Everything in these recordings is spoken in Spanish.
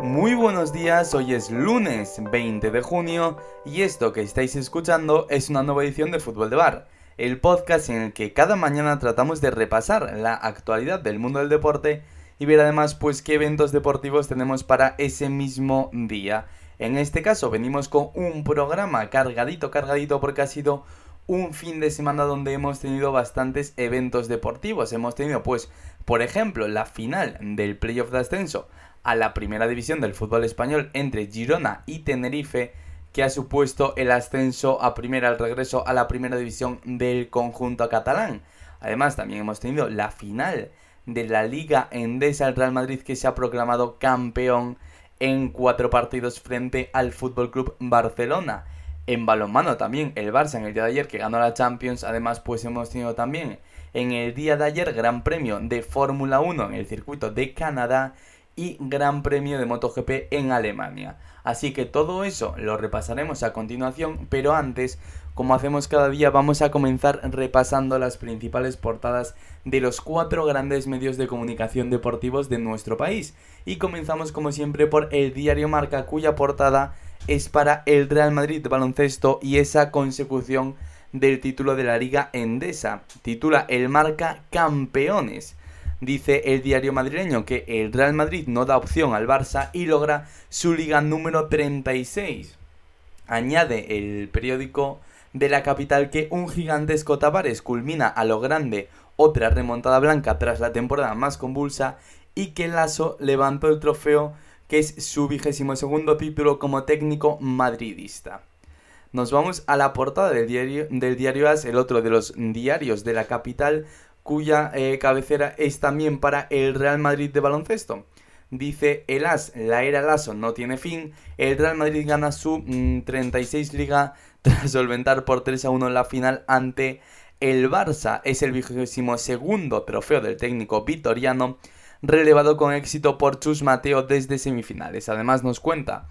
Muy buenos días, hoy es lunes 20 de junio y esto que estáis escuchando es una nueva edición de Fútbol de Bar, el podcast en el que cada mañana tratamos de repasar la actualidad del mundo del deporte y ver además pues qué eventos deportivos tenemos para ese mismo día. En este caso venimos con un programa cargadito, cargadito porque ha sido un fin de semana donde hemos tenido bastantes eventos deportivos. Hemos tenido pues, por ejemplo, la final del playoff de ascenso a la primera división del fútbol español entre Girona y Tenerife que ha supuesto el ascenso a primera, el regreso a la primera división del conjunto catalán. Además, también hemos tenido la final de la Liga Endesa, el Real Madrid que se ha proclamado campeón en cuatro partidos frente al Fútbol Club Barcelona. En balonmano también el Barça en el día de ayer que ganó la Champions. Además, pues hemos tenido también en el día de ayer Gran Premio de Fórmula 1 en el circuito de Canadá y Gran Premio de MotoGP en Alemania. Así que todo eso lo repasaremos a continuación, pero antes, como hacemos cada día, vamos a comenzar repasando las principales portadas de los cuatro grandes medios de comunicación deportivos de nuestro país. Y comenzamos como siempre por el diario Marca, cuya portada es para el Real Madrid baloncesto y esa consecución del título de la Liga Endesa. Titula el Marca Campeones. Dice el diario madrileño que el Real Madrid no da opción al Barça y logra su liga número 36. Añade el periódico de la capital que un gigantesco Tavares culmina a lo grande otra remontada blanca tras la temporada más convulsa y que Lasso levantó el trofeo que es su vigésimo segundo título como técnico madridista. Nos vamos a la portada del diario, del diario As, el otro de los diarios de la capital, cuya eh, cabecera es también para el Real Madrid de baloncesto. Dice el As, la era Lasso no tiene fin, el Real Madrid gana su 36 mm, liga tras solventar por 3 a 1 la final ante el Barça. Es el vigésimo segundo trofeo del técnico vitoriano, relevado con éxito por Chus Mateo desde semifinales. Además nos cuenta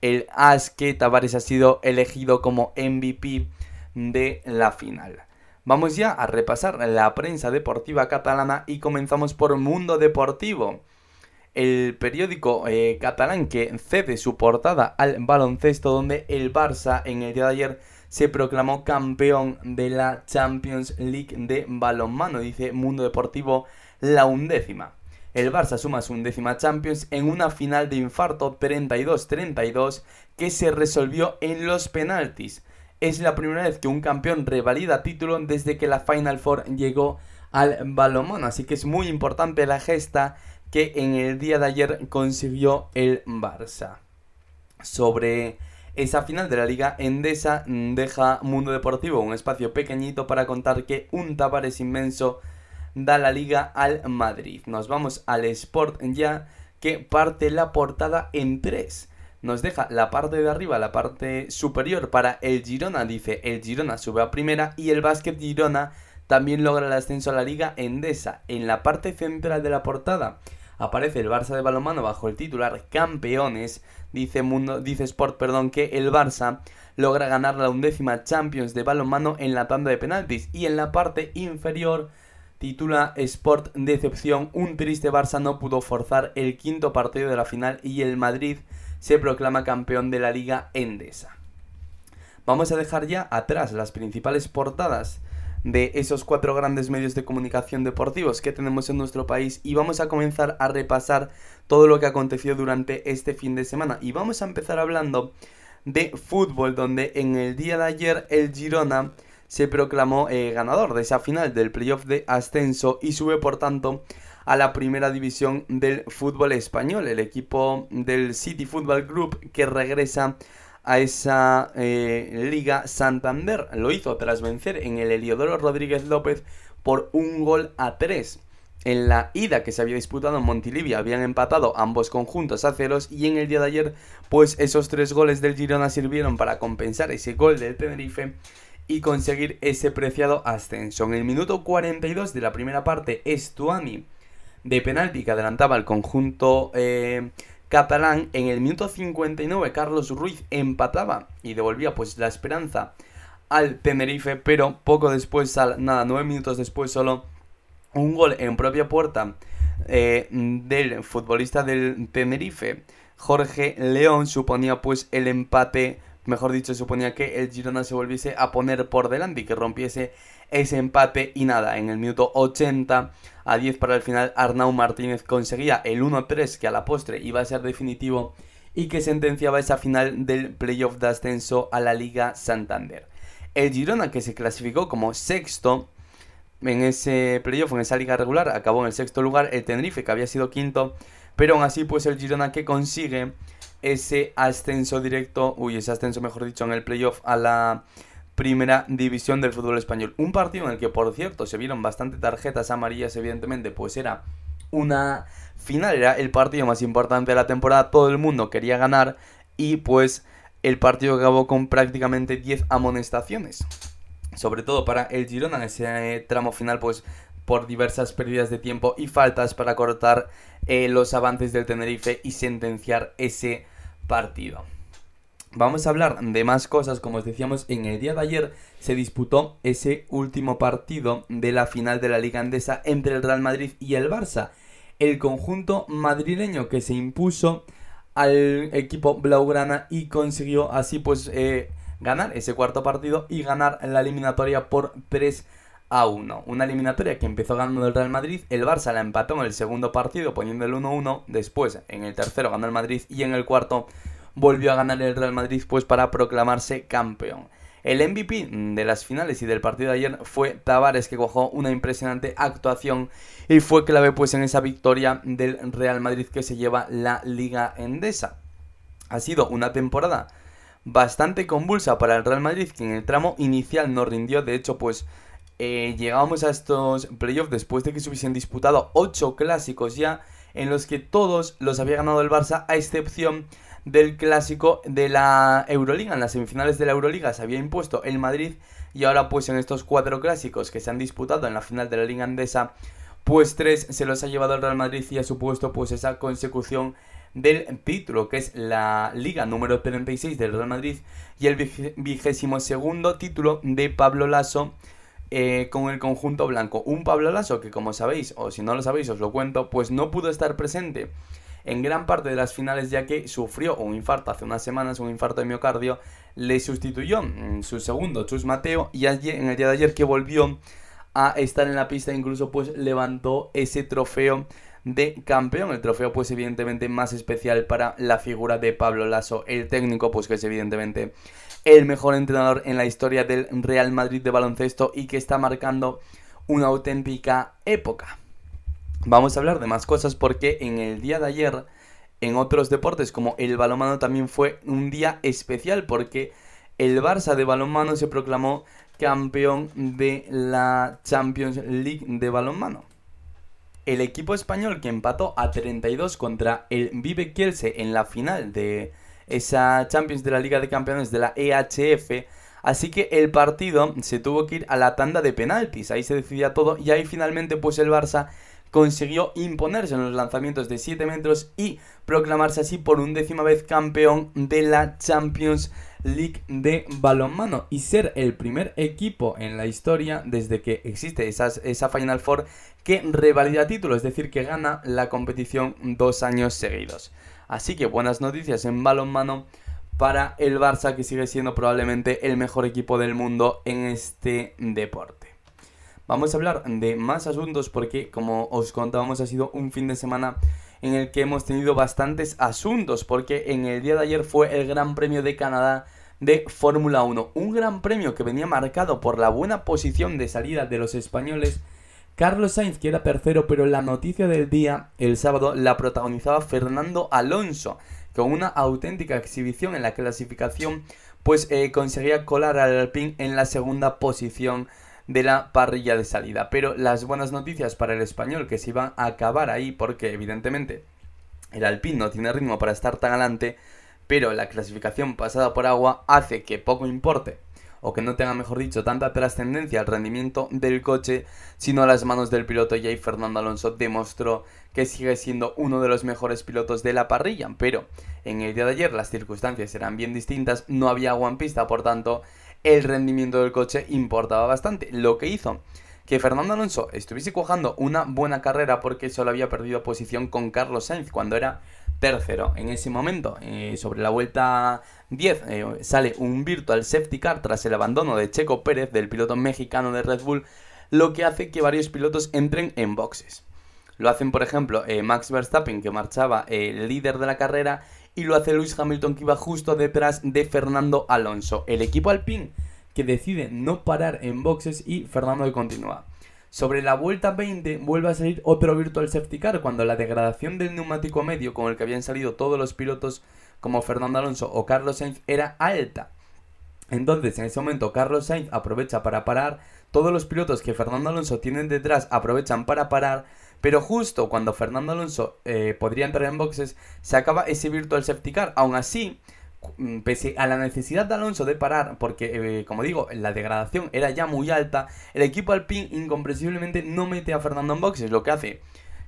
el As que Tavares ha sido elegido como MVP de la final. Vamos ya a repasar la prensa deportiva catalana y comenzamos por Mundo Deportivo. El periódico eh, catalán que cede su portada al baloncesto donde el Barça en el día de ayer se proclamó campeón de la Champions League de balonmano, dice Mundo Deportivo la undécima. El Barça suma su undécima Champions en una final de infarto 32-32 que se resolvió en los penaltis es la primera vez que un campeón revalida título desde que la Final Four llegó al balonmano. Así que es muy importante la gesta que en el día de ayer consiguió el Barça. Sobre esa final de la Liga Endesa deja Mundo Deportivo un espacio pequeñito para contar que un Tavares inmenso da la liga al Madrid. Nos vamos al Sport ya que parte la portada en tres nos deja la parte de arriba, la parte superior para el Girona. Dice, el Girona sube a primera y el Básquet Girona también logra el ascenso a la Liga Endesa. En la parte central de la portada aparece el Barça de balonmano bajo el titular Campeones. Dice, Mundo, dice Sport perdón, que el Barça logra ganar la undécima Champions de balonmano en la tanda de penaltis. Y en la parte inferior titula Sport Decepción. Un triste Barça no pudo forzar el quinto partido de la final y el Madrid se proclama campeón de la Liga Endesa. Vamos a dejar ya atrás las principales portadas de esos cuatro grandes medios de comunicación deportivos que tenemos en nuestro país y vamos a comenzar a repasar todo lo que aconteció durante este fin de semana. Y vamos a empezar hablando de fútbol, donde en el día de ayer el Girona se proclamó eh, ganador de esa final del playoff de ascenso y sube por tanto a la primera división del fútbol español, el equipo del City Football Group que regresa a esa eh, Liga Santander. Lo hizo tras vencer en el Heliodoro Rodríguez López por un gol a tres. En la ida que se había disputado en Montilivia habían empatado ambos conjuntos a ceros y en el día de ayer pues esos tres goles del Girona sirvieron para compensar ese gol del Tenerife y conseguir ese preciado ascenso. En el minuto 42 de la primera parte Estuani de penalti que adelantaba el conjunto eh, catalán. En el minuto 59 Carlos Ruiz empataba y devolvía pues la esperanza al Tenerife, pero poco después, nada, nueve minutos después solo, un gol en propia puerta eh, del futbolista del Tenerife, Jorge León suponía pues el empate, mejor dicho, suponía que el Girona se volviese a poner por delante y que rompiese ese empate y nada, en el minuto 80 a 10 para el final Arnau Martínez conseguía el 1-3 que a la postre iba a ser definitivo y que sentenciaba esa final del playoff de ascenso a la Liga Santander. El Girona que se clasificó como sexto en ese playoff, en esa liga regular, acabó en el sexto lugar, el Tenerife que había sido quinto, pero aún así pues el Girona que consigue ese ascenso directo, uy, ese ascenso mejor dicho en el playoff a la primera división del fútbol español. Un partido en el que, por cierto, se vieron bastante tarjetas amarillas, evidentemente, pues era una final, era el partido más importante de la temporada, todo el mundo quería ganar y pues el partido acabó con prácticamente 10 amonestaciones. Sobre todo para el Girona en ese tramo final, pues por diversas pérdidas de tiempo y faltas para cortar eh, los avances del Tenerife y sentenciar ese partido. Vamos a hablar de más cosas, como os decíamos, en el día de ayer se disputó ese último partido de la final de la Liga Andesa entre el Real Madrid y el Barça. El conjunto madrileño que se impuso al equipo blaugrana y consiguió así pues eh, ganar ese cuarto partido y ganar la eliminatoria por 3 a 1. Una eliminatoria que empezó ganando el Real Madrid, el Barça la empató en el segundo partido poniendo el 1-1, después en el tercero ganó el Madrid y en el cuarto volvió a ganar el Real Madrid pues para proclamarse campeón. El MVP de las finales y del partido de ayer fue Tavares que cojó una impresionante actuación y fue clave pues en esa victoria del Real Madrid que se lleva la Liga Endesa. Ha sido una temporada bastante convulsa para el Real Madrid que en el tramo inicial no rindió, de hecho pues eh, llegábamos a estos playoffs después de que se hubiesen disputado 8 clásicos ya en los que todos los había ganado el Barça a excepción del clásico de la Euroliga. En las semifinales de la Euroliga se había impuesto el Madrid y ahora pues en estos cuatro clásicos que se han disputado en la final de la Liga Andesa, pues tres se los ha llevado el Real Madrid y ha supuesto pues esa consecución del título, que es la Liga número 36 del Real Madrid y el vigésimo segundo título de Pablo Lasso eh, con el conjunto blanco. Un Pablo Lasso que como sabéis, o si no lo sabéis os lo cuento, pues no pudo estar presente en gran parte de las finales ya que sufrió un infarto hace unas semanas, un infarto de miocardio, le sustituyó en su segundo Chus Mateo y en el día de ayer que volvió a estar en la pista incluso pues levantó ese trofeo de campeón, el trofeo pues evidentemente más especial para la figura de Pablo Lasso, el técnico pues que es evidentemente el mejor entrenador en la historia del Real Madrid de baloncesto y que está marcando una auténtica época. Vamos a hablar de más cosas porque en el día de ayer, en otros deportes como el balonmano también fue un día especial porque el Barça de balonmano se proclamó campeón de la Champions League de balonmano. El equipo español que empató a 32 contra el Vive Kielce en la final de esa Champions de la Liga de Campeones de la EHF Así que el partido se tuvo que ir a la tanda de penaltis, ahí se decidía todo y ahí finalmente pues el Barça consiguió imponerse en los lanzamientos de 7 metros y proclamarse así por undécima vez campeón de la Champions League de balonmano y ser el primer equipo en la historia desde que existe esa, Final Four que revalida título, es decir, que gana la competición dos años seguidos. Así que buenas noticias en balonmano para el Barça que sigue siendo probablemente el mejor equipo del mundo en este deporte. Vamos a hablar de más asuntos porque, como os contábamos, ha sido un fin de semana en el que hemos tenido bastantes asuntos porque en el día de ayer fue el Gran Premio de Canadá de Fórmula 1. Un gran premio que venía marcado por la buena posición de salida de los españoles. Carlos Sainz, que era tercero, pero la noticia del día, el sábado, la protagonizaba Fernando Alonso, con una auténtica exhibición en la clasificación, pues eh, conseguía colar al Alpine en la segunda posición de la parrilla de salida. Pero las buenas noticias para el español que se iban a acabar ahí porque evidentemente el Alpine no tiene ritmo para estar tan adelante, pero la clasificación pasada por agua hace que poco importe o que no tenga, mejor dicho, tanta trascendencia al rendimiento del coche, sino a las manos del piloto y ahí Fernando Alonso demostró que sigue siendo uno de los mejores pilotos de la parrilla, pero en el día de ayer las circunstancias eran bien distintas, no había agua en pista, por tanto el rendimiento del coche importaba bastante. Lo que hizo que Fernando Alonso estuviese cojando una buena carrera porque solo había perdido posición con Carlos Sainz cuando era tercero. En ese momento, eh, sobre la vuelta 10, eh, sale un virtual safety car tras el abandono de Checo Pérez, del piloto mexicano de Red Bull, lo que hace que varios pilotos entren en boxes. Lo hacen, por ejemplo, eh, Max Verstappen, que marchaba el líder de la carrera, y lo hace Lewis Hamilton, que iba justo detrás de Fernando Alonso. El equipo Alpine, que decide no parar en boxes y Fernando continúa. Sobre la vuelta 20 vuelve a salir otro Virtual Safety Car cuando la degradación del neumático medio con el que habían salido todos los pilotos como Fernando Alonso o Carlos Sainz era alta. Entonces en ese momento Carlos Sainz aprovecha para parar, todos los pilotos que Fernando Alonso tienen detrás aprovechan para parar, pero justo cuando Fernando Alonso eh, podría entrar en boxes se acaba ese Virtual Safety Car. Aún así, pese a la necesidad de Alonso de parar, porque eh, como digo, la degradación era ya muy alta, el equipo Alpine incomprensiblemente no mete a Fernando en boxes, lo que hace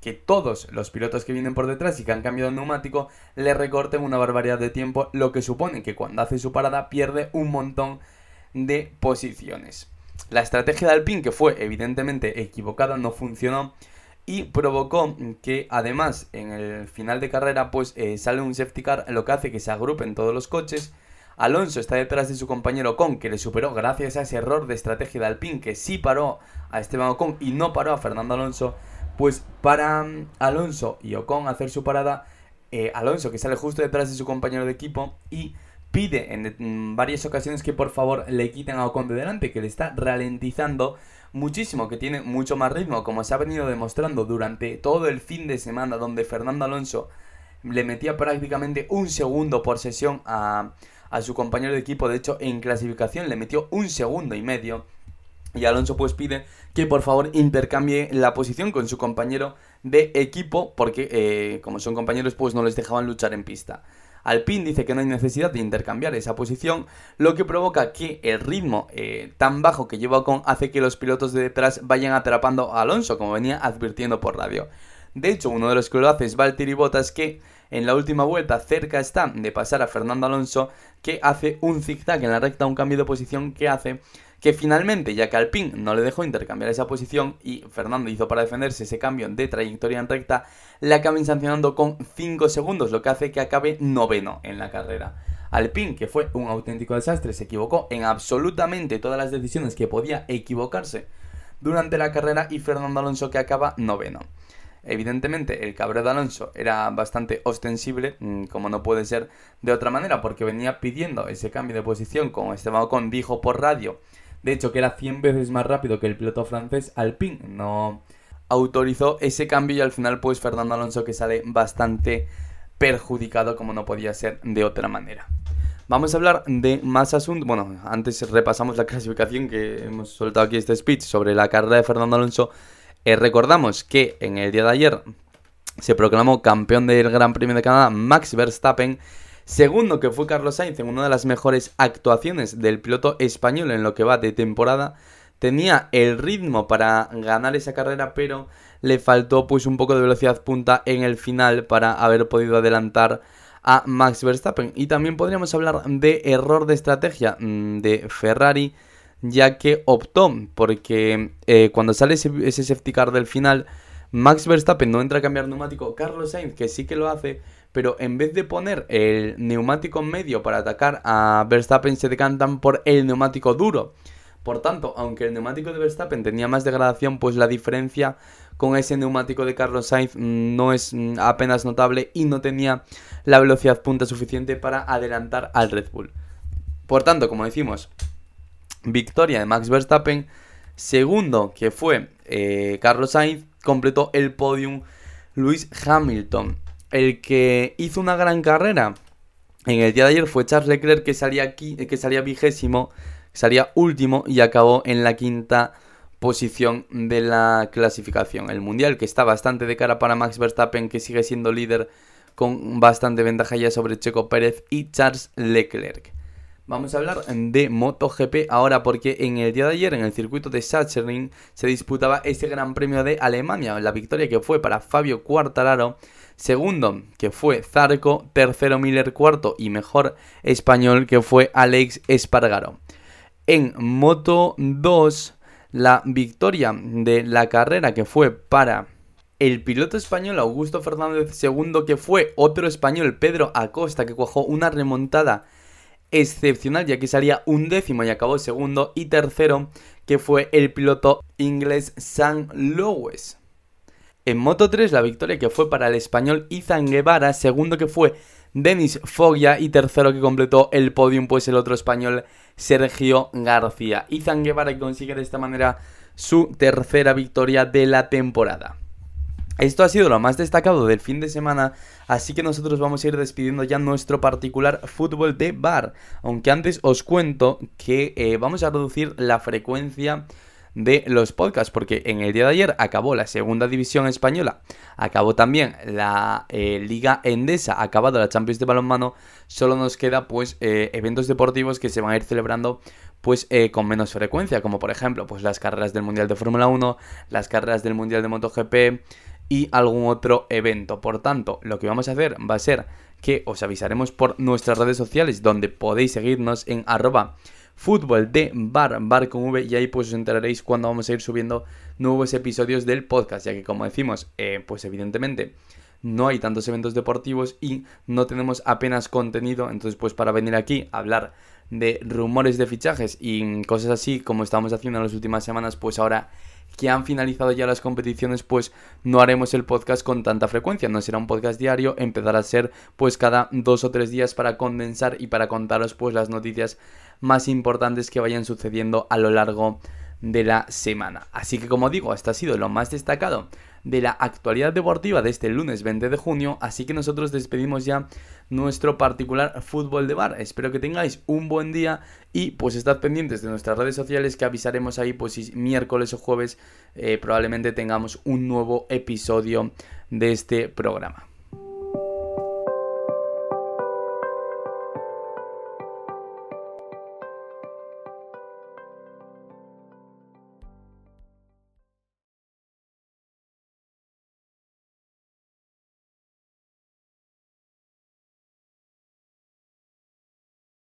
que todos los pilotos que vienen por detrás y que han cambiado el neumático le recorten una barbaridad de tiempo, lo que supone que cuando hace su parada pierde un montón de posiciones. La estrategia de Alpine, que fue evidentemente equivocada, no funcionó y provocó que además en el final de carrera pues eh, sale un safety car lo que hace que se agrupen todos los coches. Alonso está detrás de su compañero Ocon que le superó gracias a ese error de estrategia de Alpine que sí paró a Esteban Ocon y no paró a Fernando Alonso. Pues para mm, Alonso y Ocon hacer su parada eh, Alonso que sale justo detrás de su compañero de equipo y pide en mm, varias ocasiones que por favor le quiten a Ocon de delante que le está ralentizando muchísimo, que tiene mucho más ritmo, como se ha venido demostrando durante todo el fin de semana, donde Fernando Alonso le metía prácticamente un segundo por sesión a, a su compañero de equipo. De hecho, en clasificación le metió un segundo y medio. Y Alonso pues pide que por favor intercambie la posición con su compañero de equipo porque eh, como son compañeros pues no les dejaban luchar en pista. Alpine dice que no hay necesidad de intercambiar esa posición, lo que provoca que el ritmo eh, tan bajo que lleva Ocon hace que los pilotos de detrás vayan atrapando a Alonso, como venía advirtiendo por radio. De hecho, uno de los que lo hace es Valtteri Bottas, que en la última vuelta cerca está de pasar a Fernando Alonso, que hace un zigzag en la recta, un cambio de posición que hace que finalmente, ya que Alpine no le dejó intercambiar esa posición y Fernando hizo para defenderse ese cambio de trayectoria en recta, le acaben sancionando con 5 segundos, lo que hace que acabe noveno en la carrera. Alpine, que fue un auténtico desastre, se equivocó en absolutamente todas las decisiones que podía equivocarse durante la carrera y Fernando Alonso que acaba noveno. Evidentemente, el cabreo de Alonso era bastante ostensible, mm, como no puede ser de otra manera, porque venía pidiendo ese cambio de posición, como Esteban Ocon dijo por radio, de hecho que era 100 veces más rápido que el piloto francés Alpine, no autorizó ese cambio y al final pues Fernando Alonso que sale bastante perjudicado como no podía ser de otra manera. Vamos a hablar de más asuntos. Bueno, antes repasamos la clasificación que hemos soltado aquí este speech sobre la carrera de Fernando Alonso. Eh, recordamos que en el día de ayer se proclamó campeón del Gran Premio de Canadá Max Verstappen Segundo, que fue Carlos Sainz en una de las mejores actuaciones del piloto español en lo que va de temporada. Tenía el ritmo para ganar esa carrera, pero le faltó pues un poco de velocidad punta en el final para haber podido adelantar a Max Verstappen. Y también podríamos hablar de error de estrategia mm, de Ferrari, ya que optó porque eh, cuando sale ese, ese safety car del final, Max Verstappen no entra a cambiar neumático. Carlos Sainz, que sí que lo hace, pero en vez de poner el neumático medio para atacar a Verstappen, se decantan por el neumático duro. Por tanto, aunque el neumático de Verstappen tenía más degradación, pues la diferencia con ese neumático de Carlos Sainz no es mm, apenas notable y no tenía la velocidad punta suficiente para adelantar al Red Bull. Por tanto, como decimos, victoria de Max Verstappen. Segundo, que fue eh, Carlos Sainz, completó el podium Luis Hamilton el que hizo una gran carrera en el día de ayer fue Charles Leclerc que salía, aquí, que salía vigésimo, salía último y acabó en la quinta posición de la clasificación. El mundial que está bastante de cara para Max Verstappen que sigue siendo líder con bastante ventaja ya sobre Checo Pérez y Charles Leclerc. Vamos a hablar de MotoGP ahora porque en el día de ayer en el circuito de Sachsenring se disputaba ese Gran Premio de Alemania, la victoria que fue para Fabio Quartararo Segundo, que fue Zarco. Tercero, Miller. Cuarto y mejor español, que fue Alex Espargaro. En Moto 2, la victoria de la carrera que fue para el piloto español Augusto Fernández II, que fue otro español, Pedro Acosta, que cuajó una remontada excepcional, ya que salía un décimo y acabó segundo, y tercero, que fue el piloto inglés Sam Lowes. En Moto 3 la victoria que fue para el español Izan Guevara, segundo que fue Denis Foggia y tercero que completó el podium pues el otro español Sergio García. Izan Guevara consigue de esta manera su tercera victoria de la temporada. Esto ha sido lo más destacado del fin de semana, así que nosotros vamos a ir despidiendo ya nuestro particular fútbol de bar. Aunque antes os cuento que eh, vamos a reducir la frecuencia de los podcasts, porque en el día de ayer acabó la segunda división española, acabó también la eh, Liga Endesa, acabado la Champions de balonmano, solo nos queda pues eh, eventos deportivos que se van a ir celebrando pues eh, con menos frecuencia, como por ejemplo pues las carreras del Mundial de Fórmula 1, las carreras del Mundial de MotoGP y algún otro evento. Por tanto, lo que vamos a hacer va a ser que os avisaremos por nuestras redes sociales donde podéis seguirnos en arroba fútbol de bar, bar con V, y ahí pues os enteraréis cuando vamos a ir subiendo nuevos episodios del podcast, ya que como decimos, eh, pues evidentemente no hay tantos eventos deportivos y no tenemos apenas contenido, entonces pues para venir aquí a hablar de rumores de fichajes y cosas así como estamos haciendo en las últimas semanas, pues ahora que han finalizado ya las competiciones, pues no haremos el podcast con tanta frecuencia, no será un podcast diario, empezará a ser pues cada dos o tres días para condensar y para contaros pues las noticias más importantes que vayan sucediendo a lo largo de la semana. Así que como digo, esto ha sido lo más destacado de la actualidad deportiva de este lunes 20 de junio, así que nosotros despedimos ya nuestro particular fútbol de bar. Espero que tengáis un buen día y pues estad pendientes de nuestras redes sociales que avisaremos ahí pues si miércoles o jueves eh, probablemente tengamos un nuevo episodio de este programa.